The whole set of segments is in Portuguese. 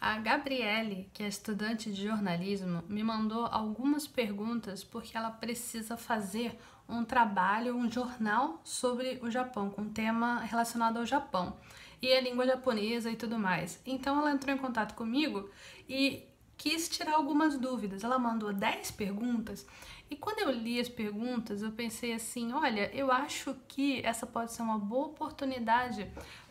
A Gabriele, que é estudante de jornalismo, me mandou algumas perguntas porque ela precisa fazer um trabalho, um jornal sobre o Japão, com tema relacionado ao Japão e a língua japonesa e tudo mais. Então ela entrou em contato comigo e quis tirar algumas dúvidas. Ela mandou 10 perguntas e quando eu li as perguntas, eu pensei assim: olha, eu acho que essa pode ser uma boa oportunidade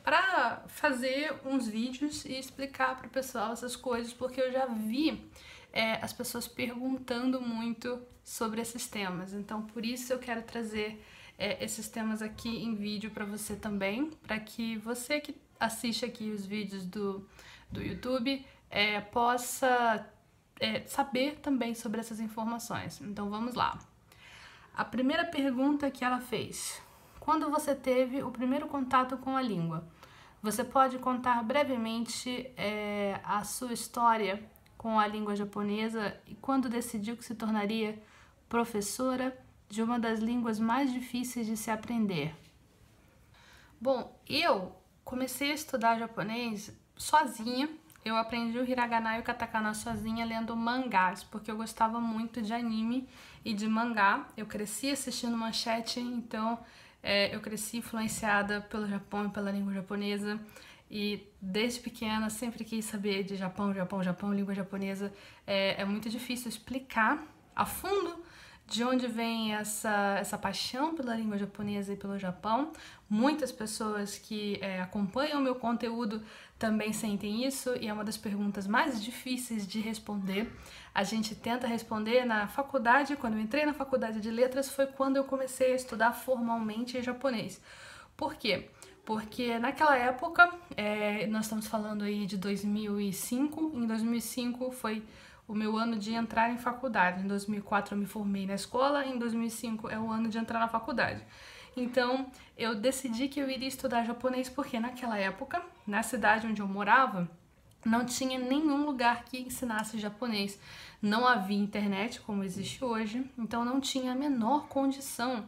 para fazer uns vídeos e explicar para o pessoal essas coisas, porque eu já vi é, as pessoas perguntando muito sobre esses temas. Então, por isso eu quero trazer é, esses temas aqui em vídeo para você também, para que você que assiste aqui os vídeos do, do YouTube é, possa é, saber também sobre essas informações. Então, vamos lá. A primeira pergunta que ela fez: Quando você teve o primeiro contato com a língua? Você pode contar brevemente é, a sua história com a língua japonesa e quando decidiu que se tornaria professora de uma das línguas mais difíceis de se aprender? Bom, eu comecei a estudar japonês sozinha. Eu aprendi o hiragana e o katakana sozinha lendo mangás, porque eu gostava muito de anime e de mangá. Eu cresci assistindo manchete, então é, eu cresci influenciada pelo Japão e pela língua japonesa. E desde pequena sempre quis saber de Japão, Japão, Japão, língua japonesa. É, é muito difícil explicar a fundo de onde vem essa, essa paixão pela língua japonesa e pelo Japão. Muitas pessoas que é, acompanham o meu conteúdo também sentem isso e é uma das perguntas mais difíceis de responder. A gente tenta responder na faculdade, quando eu entrei na faculdade de letras, foi quando eu comecei a estudar formalmente japonês. Por quê? Porque naquela época, é, nós estamos falando aí de 2005, em 2005 foi o meu ano de entrar em faculdade. Em 2004 eu me formei na escola, em 2005 é o ano de entrar na faculdade. Então, eu decidi que eu iria estudar japonês porque naquela época, na cidade onde eu morava, não tinha nenhum lugar que ensinasse japonês. Não havia internet como existe hoje, então não tinha a menor condição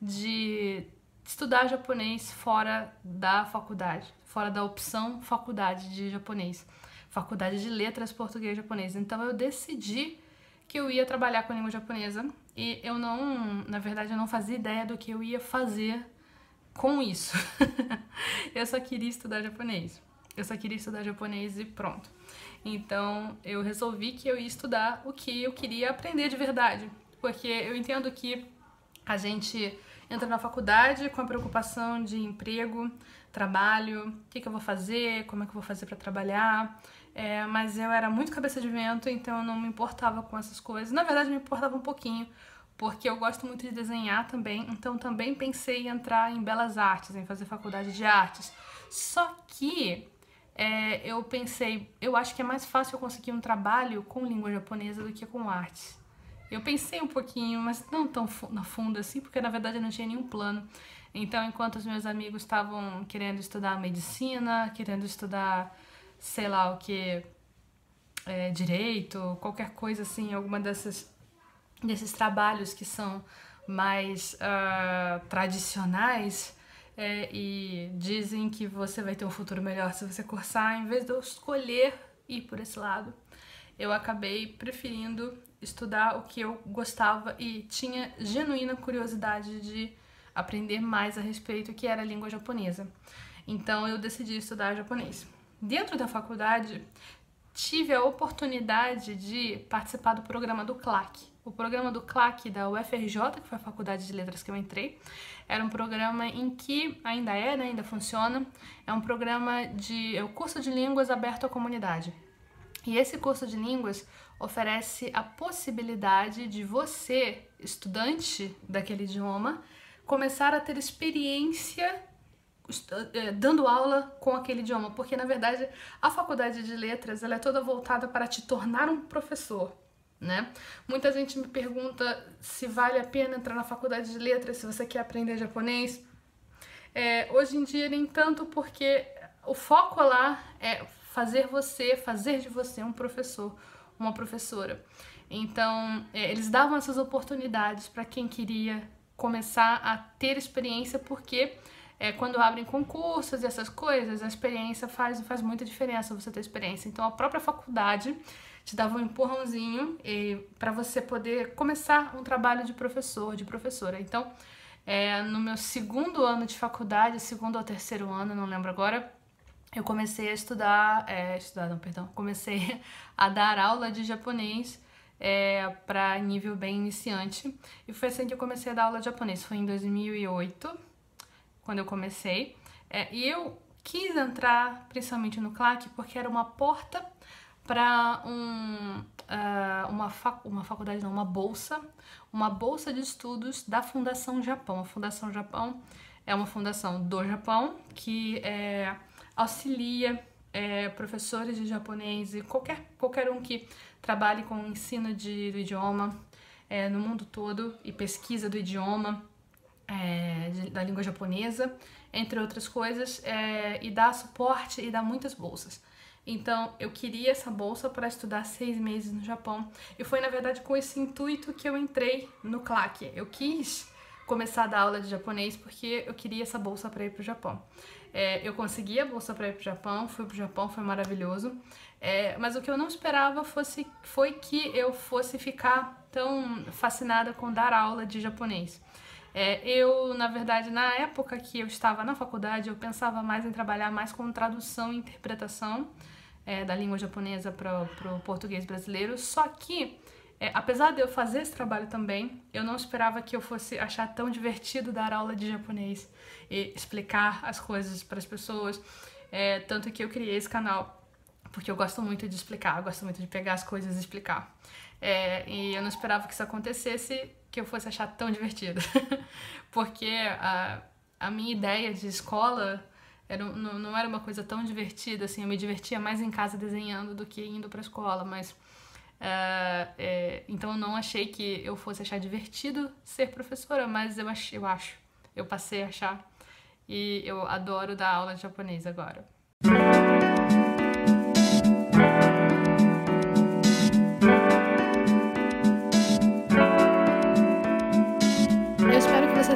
de estudar japonês fora da faculdade, fora da opção faculdade de japonês faculdade de letras português e japonês. Então eu decidi que eu ia trabalhar com língua japonesa e eu não, na verdade, eu não fazia ideia do que eu ia fazer com isso. eu só queria estudar japonês. Eu só queria estudar japonês e pronto. Então eu resolvi que eu ia estudar o que eu queria aprender de verdade, porque eu entendo que a gente entra na faculdade com a preocupação de emprego, trabalho, o que, que eu vou fazer, como é que eu vou fazer para trabalhar. É, mas eu era muito cabeça de vento, então eu não me importava com essas coisas. Na verdade, me importava um pouquinho, porque eu gosto muito de desenhar também, então também pensei em entrar em belas artes, em fazer faculdade de artes. Só que é, eu pensei, eu acho que é mais fácil eu conseguir um trabalho com língua japonesa do que com artes. Eu pensei um pouquinho, mas não tão na fundo assim, porque na verdade eu não tinha nenhum plano. Então, enquanto os meus amigos estavam querendo estudar medicina, querendo estudar sei lá o que, é, direito, qualquer coisa assim, alguma dessas, desses trabalhos que são mais uh, tradicionais é, e dizem que você vai ter um futuro melhor se você cursar, em vez de eu escolher ir por esse lado, eu acabei preferindo estudar o que eu gostava e tinha genuína curiosidade de aprender mais a respeito, que era a língua japonesa. Então eu decidi estudar japonês. Dentro da faculdade, tive a oportunidade de participar do programa do CLAC. O programa do CLAC da UFRJ, que foi a faculdade de letras que eu entrei, era um programa em que ainda é, né, ainda funciona, é um programa de é o curso de línguas aberto à comunidade. E esse curso de línguas oferece a possibilidade de você, estudante daquele idioma, começar a ter experiência dando aula com aquele idioma, porque na verdade a faculdade de letras ela é toda voltada para te tornar um professor. né? Muita gente me pergunta se vale a pena entrar na faculdade de letras se você quer aprender japonês. É, hoje em dia, nem tanto, porque o foco lá é fazer você, fazer de você um professor, uma professora. Então, é, eles davam essas oportunidades para quem queria começar a ter experiência, porque é, quando abrem concursos e essas coisas, a experiência faz, faz muita diferença você ter experiência. Então, a própria faculdade te dava um empurrãozinho para você poder começar um trabalho de professor, de professora. Então, é, no meu segundo ano de faculdade, segundo ou terceiro ano, não lembro agora, eu comecei a estudar, é, estudar, não, perdão, comecei a dar aula de japonês é, para nível bem iniciante. E foi assim que eu comecei a dar aula de japonês. Foi em 2008, quando eu comecei. É, e eu quis entrar principalmente no CLAC porque era uma porta para um, uh, uma, uma faculdade, não, uma bolsa, uma bolsa de estudos da Fundação Japão. A Fundação Japão é uma fundação do Japão que é, auxilia é, professores de japonês e qualquer, qualquer um que trabalhe com o ensino de, do idioma é, no mundo todo e pesquisa do idioma é, de, da língua japonesa, entre outras coisas, é, e dá suporte e dá muitas bolsas. Então, eu queria essa bolsa para estudar seis meses no Japão. E foi, na verdade, com esse intuito que eu entrei no CLAC. Eu quis começar a dar aula de japonês porque eu queria essa bolsa para ir para o Japão. É, eu consegui a bolsa para ir para o Japão, fui para o Japão, foi maravilhoso. É, mas o que eu não esperava fosse, foi que eu fosse ficar tão fascinada com dar aula de japonês. É, eu, na verdade, na época que eu estava na faculdade, eu pensava mais em trabalhar mais com tradução e interpretação é, da língua japonesa para o português brasileiro. Só que, é, apesar de eu fazer esse trabalho também, eu não esperava que eu fosse achar tão divertido dar aula de japonês e explicar as coisas para as pessoas. É, tanto que eu criei esse canal porque eu gosto muito de explicar, eu gosto muito de pegar as coisas e explicar. É, e eu não esperava que isso acontecesse, que eu fosse achar tão divertido. porque a, a minha ideia de escola era, não, não era uma coisa tão divertida, assim, eu me divertia mais em casa desenhando do que indo para a escola, mas uh, é, então eu não achei que eu fosse achar divertido ser professora, mas eu, ach, eu acho, eu passei a achar e eu adoro dar aula de japonês agora.